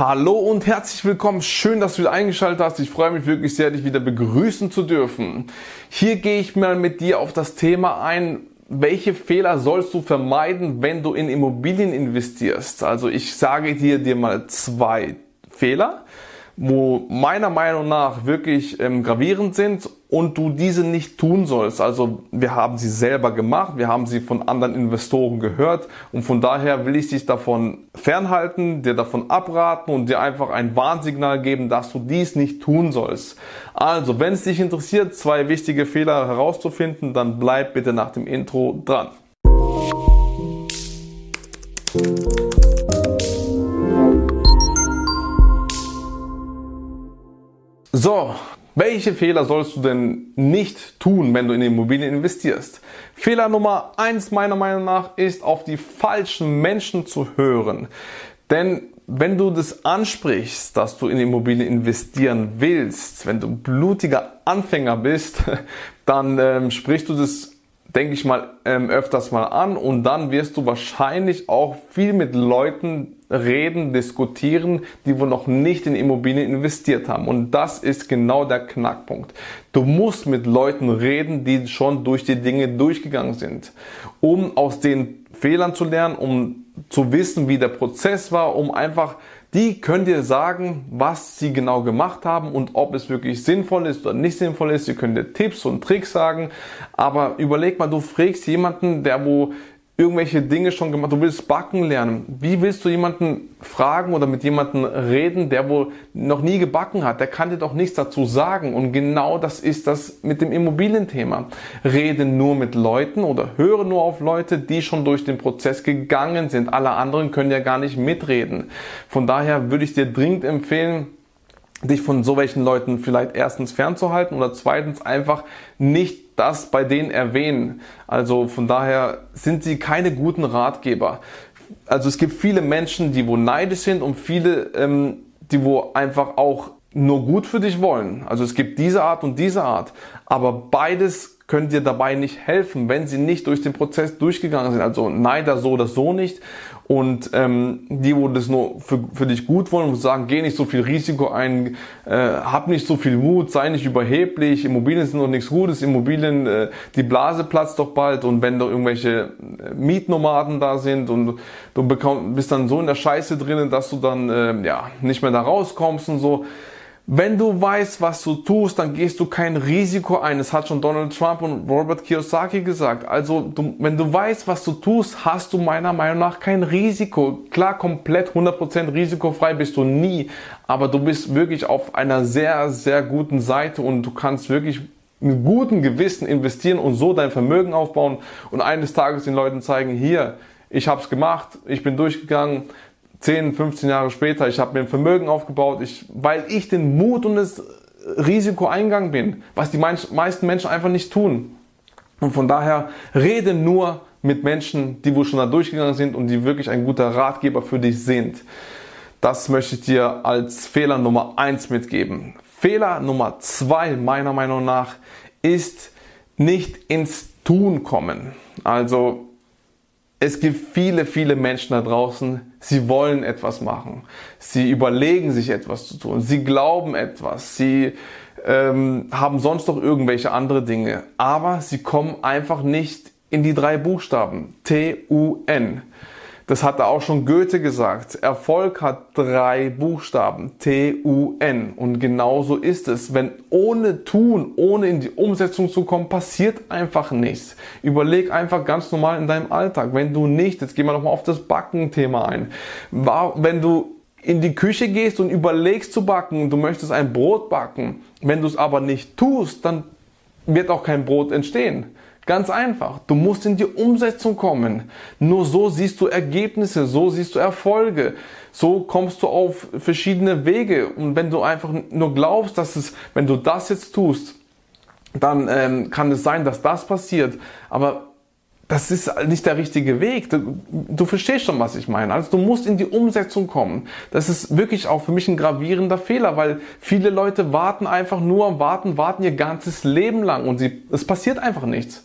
Hallo und herzlich willkommen. Schön, dass du wieder eingeschaltet hast. Ich freue mich wirklich sehr, dich wieder begrüßen zu dürfen. Hier gehe ich mal mit dir auf das Thema ein, welche Fehler sollst du vermeiden, wenn du in Immobilien investierst? Also ich sage dir dir mal zwei Fehler wo meiner Meinung nach wirklich ähm, gravierend sind und du diese nicht tun sollst. Also wir haben sie selber gemacht, wir haben sie von anderen Investoren gehört und von daher will ich dich davon fernhalten, dir davon abraten und dir einfach ein Warnsignal geben, dass du dies nicht tun sollst. Also, wenn es dich interessiert, zwei wichtige Fehler herauszufinden, dann bleib bitte nach dem Intro dran. So, welche Fehler sollst du denn nicht tun, wenn du in Immobilien investierst? Fehler Nummer eins meiner Meinung nach ist, auf die falschen Menschen zu hören. Denn wenn du das ansprichst, dass du in Immobilien investieren willst, wenn du blutiger Anfänger bist, dann ähm, sprichst du das denke ich mal, ähm, öfters mal an und dann wirst du wahrscheinlich auch viel mit Leuten reden, diskutieren, die wohl noch nicht in Immobilien investiert haben. Und das ist genau der Knackpunkt. Du musst mit Leuten reden, die schon durch die Dinge durchgegangen sind, um aus den Fehlern zu lernen, um zu wissen, wie der Prozess war, um einfach die können dir sagen, was sie genau gemacht haben und ob es wirklich sinnvoll ist oder nicht sinnvoll ist. Sie können dir Tipps und Tricks sagen. Aber überleg mal, du fragst jemanden, der wo irgendwelche Dinge schon gemacht, du willst backen lernen. Wie willst du jemanden fragen oder mit jemanden reden, der wohl noch nie gebacken hat? Der kann dir doch nichts dazu sagen. Und genau das ist das mit dem Immobilienthema. Rede nur mit Leuten oder höre nur auf Leute, die schon durch den Prozess gegangen sind. Alle anderen können ja gar nicht mitreden. Von daher würde ich dir dringend empfehlen, dich von so welchen Leuten vielleicht erstens fernzuhalten oder zweitens einfach nicht das bei denen erwähnen. Also von daher sind sie keine guten Ratgeber. Also es gibt viele Menschen, die wo neidisch sind und viele, ähm, die wo einfach auch nur gut für dich wollen. Also es gibt diese Art und diese Art. Aber beides können dir dabei nicht helfen, wenn sie nicht durch den Prozess durchgegangen sind. Also Neider so oder so nicht. Und ähm, die, wo das nur für, für dich gut wollen und sagen, geh nicht so viel Risiko ein, äh, hab nicht so viel Mut, sei nicht überheblich, Immobilien sind doch nichts Gutes, Immobilien, äh, die Blase platzt doch bald und wenn doch irgendwelche äh, Mietnomaden da sind und du bekomm, bist dann so in der Scheiße drinnen, dass du dann äh, ja nicht mehr da rauskommst und so wenn du weißt, was du tust, dann gehst du kein Risiko ein. Das hat schon Donald Trump und Robert Kiyosaki gesagt. Also, du, wenn du weißt, was du tust, hast du meiner Meinung nach kein Risiko. Klar, komplett 100% risikofrei bist du nie, aber du bist wirklich auf einer sehr, sehr guten Seite und du kannst wirklich mit gutem Gewissen investieren und so dein Vermögen aufbauen und eines Tages den Leuten zeigen, hier, ich habe es gemacht, ich bin durchgegangen, 10, 15 Jahre später, ich habe mir ein Vermögen aufgebaut, ich, weil ich den Mut und das Risiko eingegangen bin, was die meisten Menschen einfach nicht tun. Und von daher rede nur mit Menschen, die wohl schon da durchgegangen sind und die wirklich ein guter Ratgeber für dich sind. Das möchte ich dir als Fehler Nummer eins mitgeben. Fehler Nummer zwei meiner Meinung nach ist nicht ins Tun kommen. Also es gibt viele, viele Menschen da draußen, sie wollen etwas machen. Sie überlegen sich etwas zu tun. Sie glauben etwas. Sie ähm, haben sonst noch irgendwelche andere Dinge. Aber sie kommen einfach nicht in die drei Buchstaben. T-U-N. Das hatte auch schon Goethe gesagt. Erfolg hat drei Buchstaben. T-U-N. Und genauso ist es. Wenn ohne Tun, ohne in die Umsetzung zu kommen, passiert einfach nichts. Überleg einfach ganz normal in deinem Alltag. Wenn du nicht, jetzt gehen wir nochmal auf das Backen-Thema ein. Wenn du in die Küche gehst und überlegst zu backen, du möchtest ein Brot backen, wenn du es aber nicht tust, dann wird auch kein Brot entstehen. Ganz einfach. Du musst in die Umsetzung kommen. Nur so siehst du Ergebnisse, so siehst du Erfolge. So kommst du auf verschiedene Wege. Und wenn du einfach nur glaubst, dass es, wenn du das jetzt tust, dann ähm, kann es sein, dass das passiert. Aber das ist nicht der richtige Weg. Du, du, verstehst schon, was ich meine. Also du musst in die Umsetzung kommen. Das ist wirklich auch für mich ein gravierender Fehler, weil viele Leute warten einfach nur, warten, warten ihr ganzes Leben lang und sie, es passiert einfach nichts.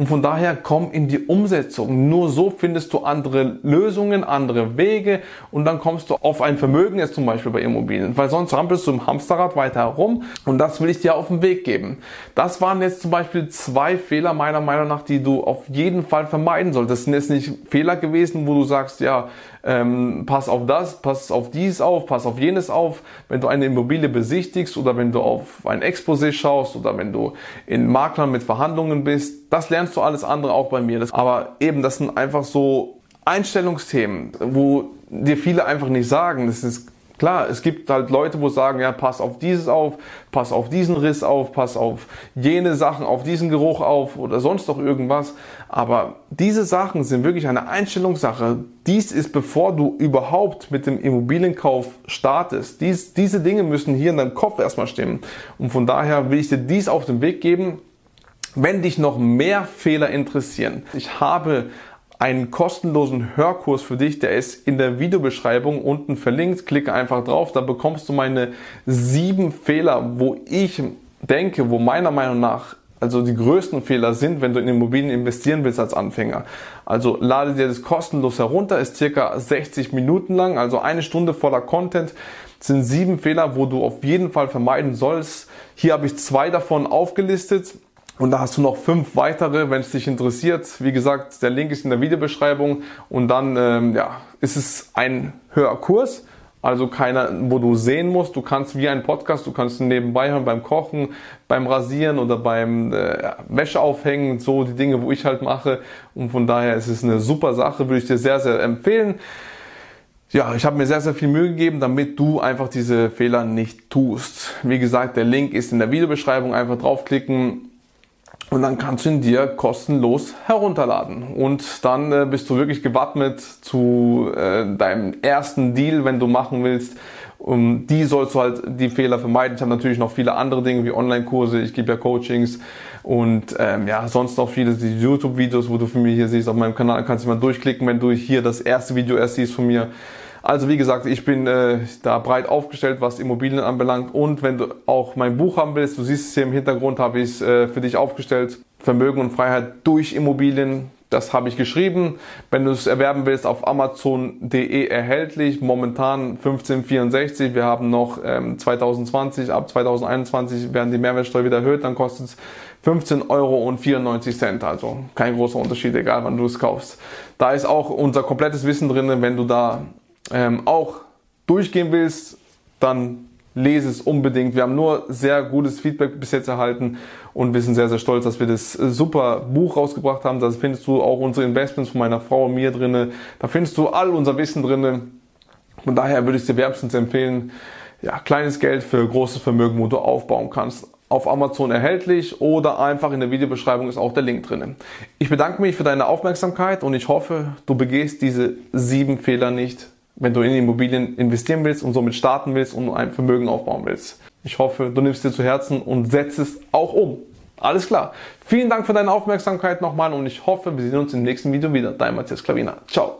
Und von daher komm in die Umsetzung. Nur so findest du andere Lösungen, andere Wege und dann kommst du auf ein Vermögen jetzt zum Beispiel bei Immobilien. Weil sonst rampelst du im Hamsterrad weiter herum und das will ich dir auf den Weg geben. Das waren jetzt zum Beispiel zwei Fehler meiner Meinung nach, die du auf jeden Fall vermeiden solltest. Das sind jetzt nicht Fehler gewesen, wo du sagst, ja, ähm, pass auf das, pass auf dies auf, pass auf jenes auf. Wenn du eine Immobilie besichtigst oder wenn du auf ein Exposé schaust oder wenn du in Maklern mit Verhandlungen bist, das lernst du alles andere auch bei mir. Das, aber eben, das sind einfach so Einstellungsthemen, wo dir viele einfach nicht sagen. Das ist Klar, es gibt halt Leute, wo sagen, ja, pass auf dieses auf, pass auf diesen Riss auf, pass auf jene Sachen, auf diesen Geruch auf oder sonst noch irgendwas. Aber diese Sachen sind wirklich eine Einstellungssache. Dies ist, bevor du überhaupt mit dem Immobilienkauf startest. Dies, diese Dinge müssen hier in deinem Kopf erstmal stimmen. Und von daher will ich dir dies auf den Weg geben. Wenn dich noch mehr Fehler interessieren, ich habe einen kostenlosen Hörkurs für dich, der ist in der Videobeschreibung unten verlinkt. Klicke einfach drauf, da bekommst du meine sieben Fehler, wo ich denke, wo meiner Meinung nach also die größten Fehler sind, wenn du in Immobilien investieren willst als Anfänger. Also lade dir das kostenlos herunter, ist circa 60 Minuten lang, also eine Stunde voller Content. Sind sieben Fehler, wo du auf jeden Fall vermeiden sollst. Hier habe ich zwei davon aufgelistet. Und da hast du noch fünf weitere, wenn es dich interessiert. Wie gesagt, der Link ist in der Videobeschreibung. Und dann ähm, ja, ist es ein Hörkurs, also keiner, wo du sehen musst. Du kannst wie ein Podcast, du kannst nebenbei hören beim Kochen, beim Rasieren oder beim äh, Wäsche aufhängen, so die Dinge, wo ich halt mache. Und von daher ist es eine super Sache, würde ich dir sehr, sehr empfehlen. Ja, ich habe mir sehr, sehr viel Mühe gegeben, damit du einfach diese Fehler nicht tust. Wie gesagt, der Link ist in der Videobeschreibung. Einfach draufklicken und dann kannst du ihn dir kostenlos herunterladen. Und dann äh, bist du wirklich gewappnet zu äh, deinem ersten Deal, wenn du machen willst. Um, die sollst du halt die Fehler vermeiden. Ich habe natürlich noch viele andere Dinge wie Online-Kurse, ich gebe ja Coachings und ähm, ja, sonst noch viele YouTube-Videos, wo du von mir hier siehst auf meinem Kanal, kannst du mal durchklicken, wenn du hier das erste Video erst siehst von mir. Also wie gesagt, ich bin äh, da breit aufgestellt, was Immobilien anbelangt. Und wenn du auch mein Buch haben willst, du siehst es hier im Hintergrund, habe ich es äh, für dich aufgestellt. Vermögen und Freiheit durch Immobilien. Das habe ich geschrieben. Wenn du es erwerben willst, auf amazon.de erhältlich. Momentan 1564. Wir haben noch ähm, 2020, ab 2021 werden die Mehrwertsteuer wieder erhöht. Dann kostet es 15 Euro und 94 Cent. Also kein großer Unterschied, egal wann du es kaufst. Da ist auch unser komplettes Wissen drin. Wenn du da ähm, auch durchgehen willst, dann lese es unbedingt. Wir haben nur sehr gutes Feedback bis jetzt erhalten und wir sind sehr, sehr stolz, dass wir das super Buch rausgebracht haben. Da findest du auch unsere Investments von meiner Frau und mir drinne. Da findest du all unser Wissen drinne. Von daher würde ich dir wärmstens empfehlen, ja, kleines Geld für großes Vermögen, wo du aufbauen kannst. Auf Amazon erhältlich oder einfach in der Videobeschreibung ist auch der Link drin. Ich bedanke mich für deine Aufmerksamkeit und ich hoffe, du begehst diese sieben Fehler nicht wenn du in Immobilien investieren willst und somit starten willst und ein Vermögen aufbauen willst. Ich hoffe, du nimmst dir zu Herzen und setzt es auch um. Alles klar. Vielen Dank für deine Aufmerksamkeit nochmal und ich hoffe, wir sehen uns im nächsten Video wieder. Dein Matthias Klavina. Ciao.